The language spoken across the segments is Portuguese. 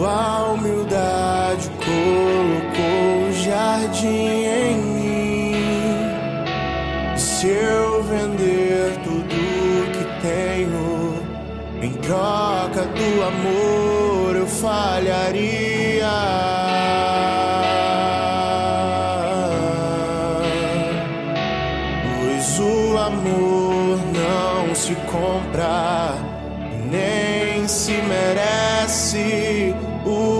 Sua humildade colocou o jardim em mim. Se eu vender tudo que tenho em troca do amor, eu falharia. se compra, nem se merece.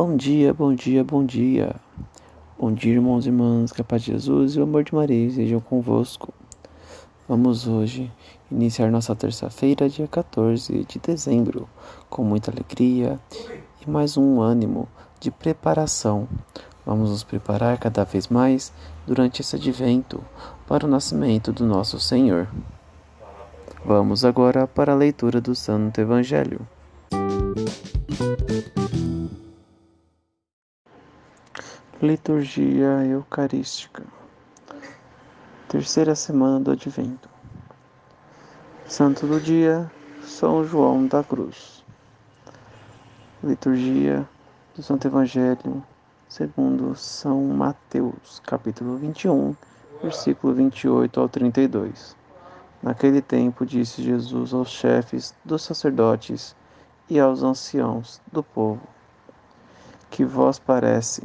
Bom dia, bom dia, bom dia. Bom dia, irmãos e irmãs, que a paz de Jesus e o amor de Maria estejam convosco. Vamos hoje iniciar nossa terça-feira, dia 14 de dezembro, com muita alegria e mais um ânimo de preparação. Vamos nos preparar cada vez mais durante esse advento para o nascimento do nosso Senhor. Vamos agora para a leitura do Santo Evangelho. Liturgia Eucarística Terceira semana do Advento Santo do Dia São João da Cruz Liturgia do Santo Evangelho segundo São Mateus, capítulo 21, versículo 28 ao 32. Naquele tempo disse Jesus aos chefes dos sacerdotes e aos anciãos do povo: Que vós parece?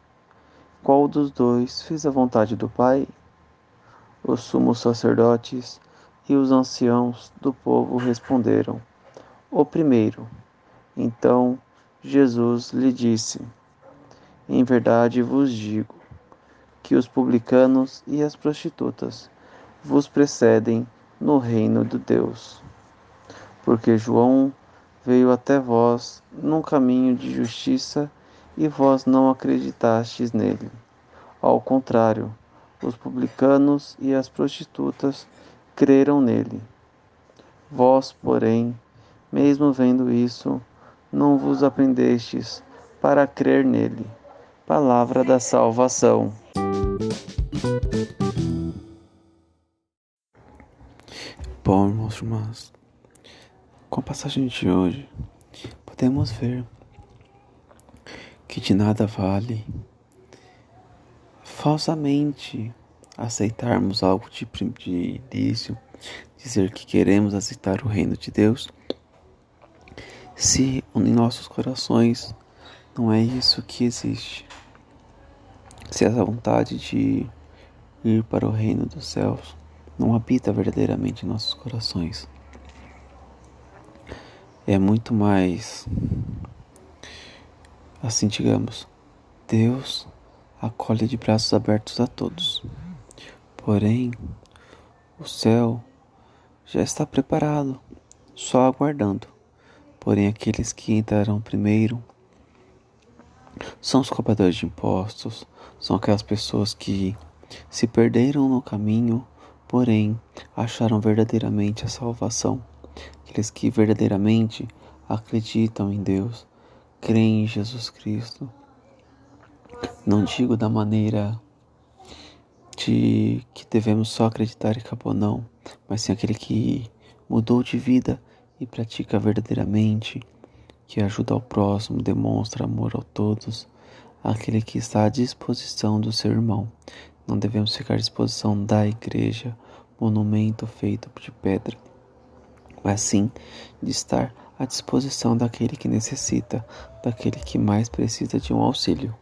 Qual dos dois fez a vontade do pai? Os sumos sacerdotes e os anciãos do povo responderam: O primeiro. Então Jesus lhe disse: Em verdade vos digo que os publicanos e as prostitutas vos precedem no reino de Deus. Porque João veio até vós num caminho de justiça e vós não acreditastes nele. Ao contrário, os publicanos e as prostitutas creram nele. Vós, porém, mesmo vendo isso, não vos aprendestes para crer nele. Palavra da salvação. Bom, irmãos e irmãs, com a passagem de hoje, podemos ver que de nada vale falsamente aceitarmos algo de, de início, dizer que queremos aceitar o reino de Deus, se em nossos corações não é isso que existe. Se essa vontade de ir para o reino dos céus não habita verdadeiramente em nossos corações. É muito mais assim, digamos, Deus acolhe de braços abertos a todos. Porém, o céu já está preparado, só aguardando. Porém, aqueles que entrarão primeiro são os cobradores de impostos, são aquelas pessoas que se perderam no caminho, porém acharam verdadeiramente a salvação. Aqueles que verdadeiramente acreditam em Deus, creem em Jesus Cristo. Não digo da maneira de que devemos só acreditar e acabou, não, mas sim aquele que mudou de vida e pratica verdadeiramente, que ajuda ao próximo, demonstra amor a todos, aquele que está à disposição do seu irmão. Não devemos ficar à disposição da igreja, monumento feito de pedra, mas sim de estar à disposição daquele que necessita, daquele que mais precisa de um auxílio.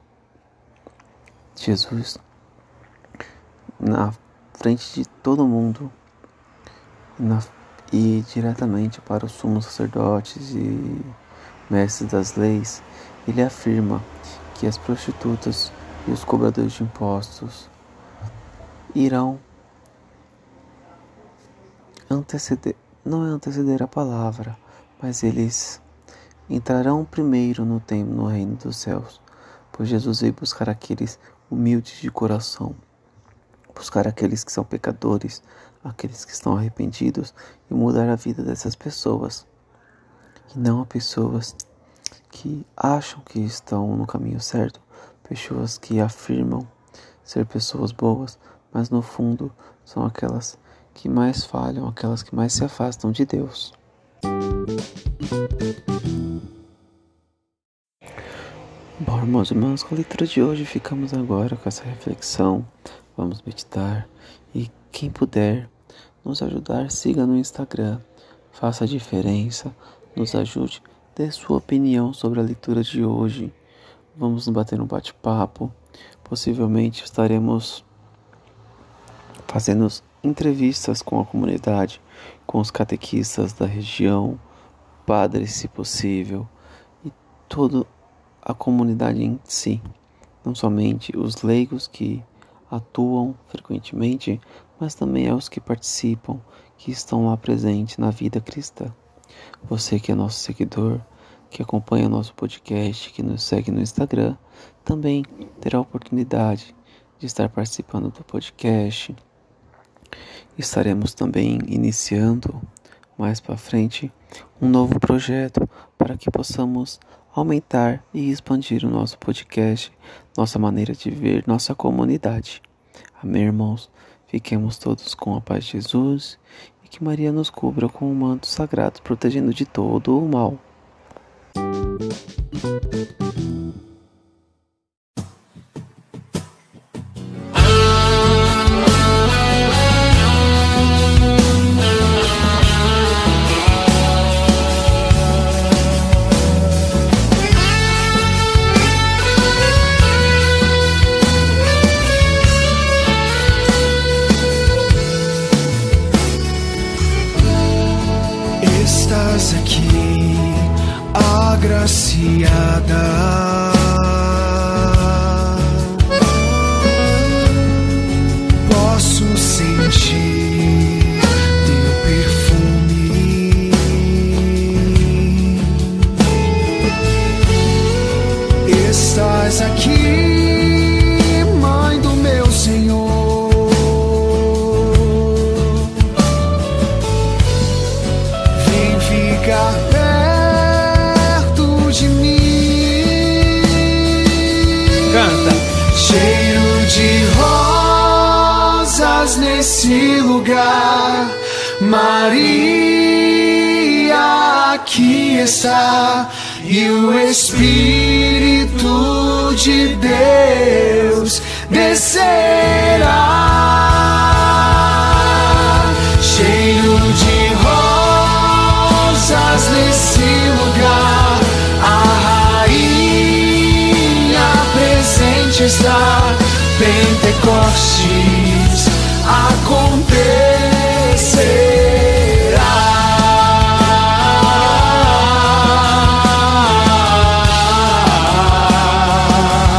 Jesus, na frente de todo mundo, na, e diretamente para os sumos sacerdotes e mestres das leis, ele afirma que as prostitutas e os cobradores de impostos irão anteceder, não é anteceder a palavra, mas eles entrarão primeiro no templo, no reino dos céus, pois Jesus veio buscar aqueles humildes de coração, buscar aqueles que são pecadores, aqueles que estão arrependidos e mudar a vida dessas pessoas, e não a pessoas que acham que estão no caminho certo, pessoas que afirmam ser pessoas boas, mas no fundo são aquelas que mais falham, aquelas que mais se afastam de Deus. Bom, irmãos e irmãs, com a leitura de hoje ficamos agora com essa reflexão. Vamos meditar e quem puder nos ajudar, siga no Instagram, faça a diferença, nos ajude, dê sua opinião sobre a leitura de hoje. Vamos bater um bate-papo. Possivelmente estaremos fazendo entrevistas com a comunidade, com os catequistas da região, padres, se possível, e toda a comunidade em si, não somente os leigos que atuam frequentemente, mas também aos que participam, que estão lá presentes na vida cristã. Você que é nosso seguidor, que acompanha nosso podcast, que nos segue no Instagram, também terá a oportunidade de estar participando do podcast Estaremos também iniciando mais para frente um novo projeto para que possamos aumentar e expandir o nosso podcast, nossa maneira de ver nossa comunidade. Amém, irmãos? Fiquemos todos com a paz de Jesus e que Maria nos cubra com o manto sagrado, protegendo de todo o mal. 없이 Maria aqui está e o Espírito de Deus descerá. Cheiro de rosas nesse lugar, a rainha presente está. Pentecoste